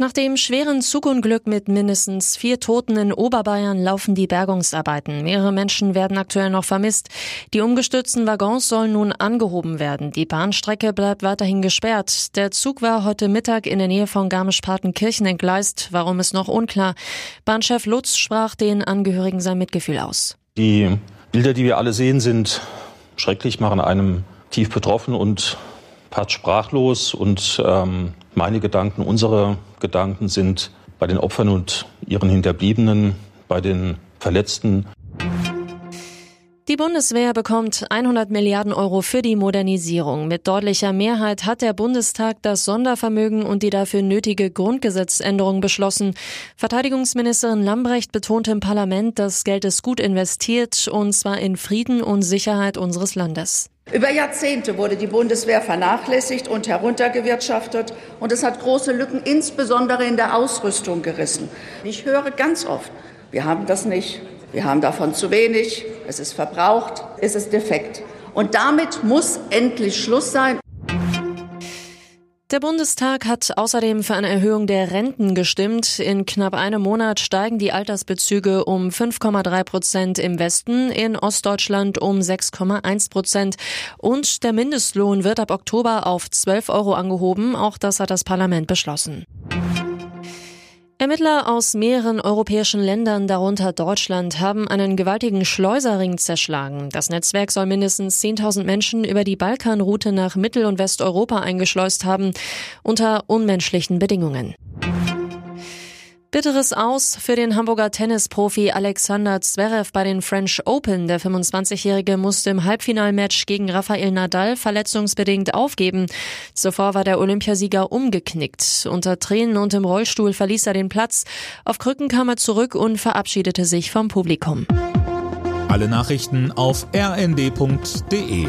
Nach dem schweren Zugunglück mit mindestens vier Toten in Oberbayern laufen die Bergungsarbeiten. Mehrere Menschen werden aktuell noch vermisst. Die umgestürzten Waggons sollen nun angehoben werden. Die Bahnstrecke bleibt weiterhin gesperrt. Der Zug war heute Mittag in der Nähe von Garmisch-Partenkirchen entgleist. Warum ist noch unklar. Bahnchef Lutz sprach den Angehörigen sein Mitgefühl aus. Die Bilder, die wir alle sehen, sind schrecklich, machen einem tief betroffen und part sprachlos und ähm, meine Gedanken, unsere Gedanken sind bei den Opfern und ihren Hinterbliebenen, bei den Verletzten. Die Bundeswehr bekommt 100 Milliarden Euro für die Modernisierung. Mit deutlicher Mehrheit hat der Bundestag das Sondervermögen und die dafür nötige Grundgesetzänderung beschlossen. Verteidigungsministerin Lambrecht betonte im Parlament, das Geld ist gut investiert, und zwar in Frieden und Sicherheit unseres Landes. Über Jahrzehnte wurde die Bundeswehr vernachlässigt und heruntergewirtschaftet, und es hat große Lücken, insbesondere in der Ausrüstung, gerissen. Ich höre ganz oft, wir haben das nicht, wir haben davon zu wenig, es ist verbraucht, es ist defekt. Und damit muss endlich Schluss sein. Der Bundestag hat außerdem für eine Erhöhung der Renten gestimmt. In knapp einem Monat steigen die Altersbezüge um 5,3 Prozent im Westen, in Ostdeutschland um 6,1 Prozent. Und der Mindestlohn wird ab Oktober auf 12 Euro angehoben. Auch das hat das Parlament beschlossen. Ermittler aus mehreren europäischen Ländern, darunter Deutschland, haben einen gewaltigen Schleuserring zerschlagen. Das Netzwerk soll mindestens 10.000 Menschen über die Balkanroute nach Mittel- und Westeuropa eingeschleust haben, unter unmenschlichen Bedingungen. Bitteres Aus für den Hamburger Tennisprofi Alexander Zverev bei den French Open. Der 25-Jährige musste im Halbfinalmatch gegen Rafael Nadal verletzungsbedingt aufgeben. Zuvor war der Olympiasieger umgeknickt. Unter Tränen und im Rollstuhl verließ er den Platz. Auf Krücken kam er zurück und verabschiedete sich vom Publikum. Alle Nachrichten auf rnd.de